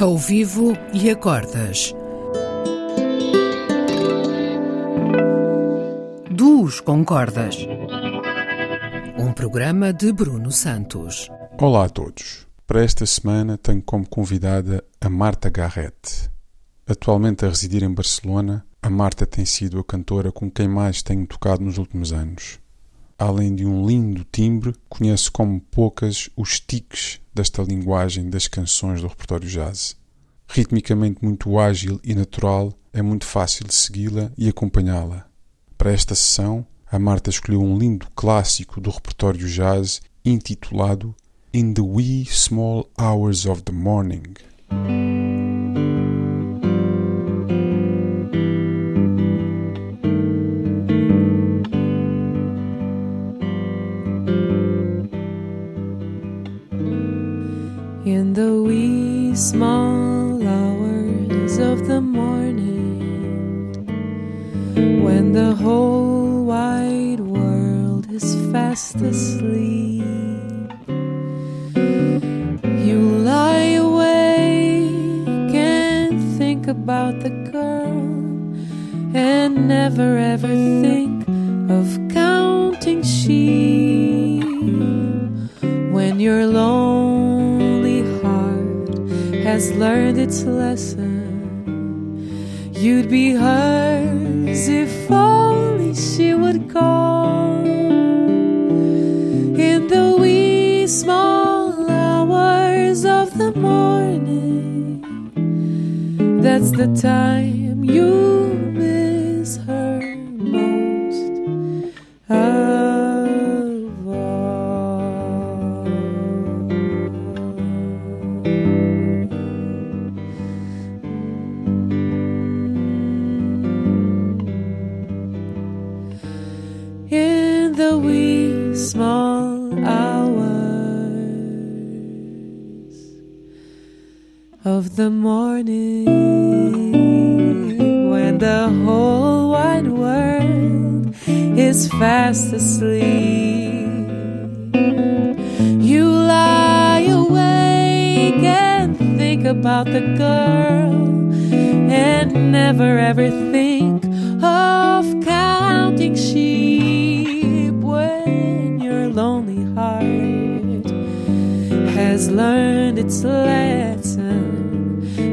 Ao vivo e acordas. Duos com cordas. Um programa de Bruno Santos. Olá a todos. Para esta semana tenho como convidada a Marta Garrett. Atualmente a residir em Barcelona, a Marta tem sido a cantora com quem mais tenho tocado nos últimos anos. Além de um lindo timbre, conhece como poucas os tiques desta linguagem das canções do repertório jazz. Ritmicamente muito ágil e natural, é muito fácil segui-la e acompanhá-la. Para esta sessão, a Marta escolheu um lindo clássico do repertório jazz intitulado In the Wee Small Hours of the Morning. Small hours of the morning, when the whole wide world is fast asleep, you lie awake and think about the girl, and never ever think of counting sheep. When your lonely has learned its lesson. You'd be hers if only she would call in the wee small hours of the morning. That's the time you of the morning when the whole wide world is fast asleep. You lie awake and think about the girl and never ever think of counting sheep when your lonely heart has learned its lesson.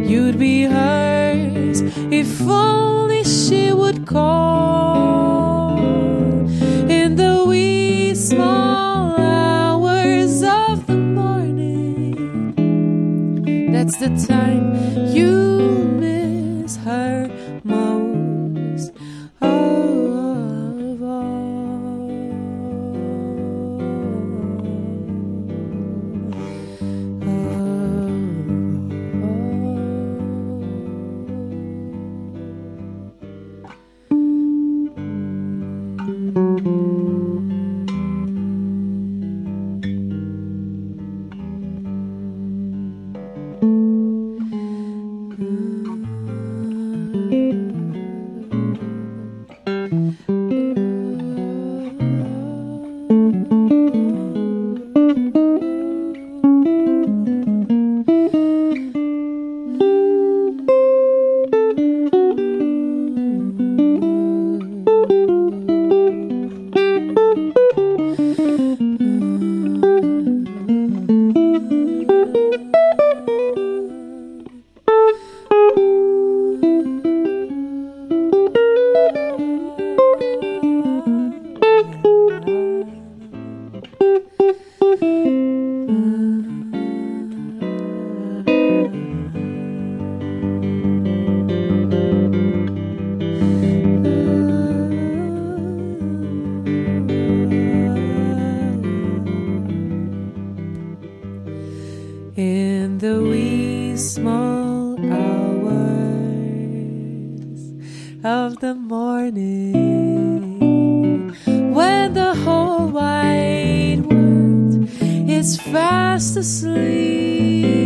You'd be hers if only she would call in the wee small hours of the morning. That's the time of the morning. When the whole wide world is fast asleep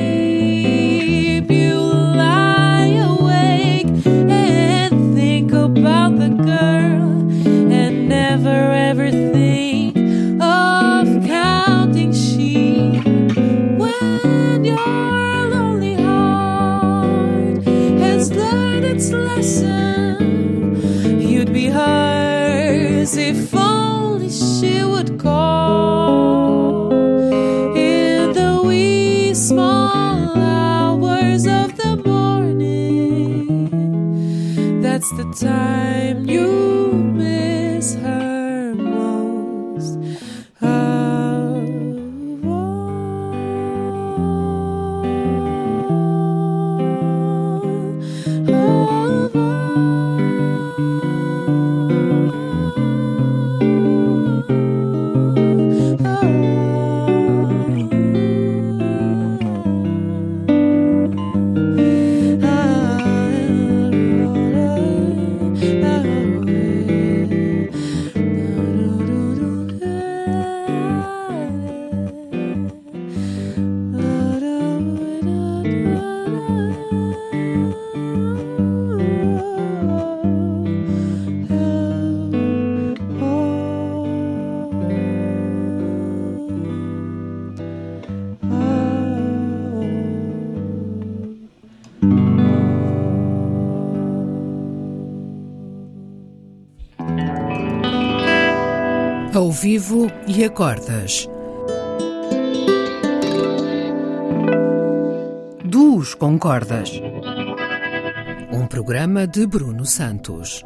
the time you Ao vivo e acordas. Duos com cordas. Um programa de Bruno Santos.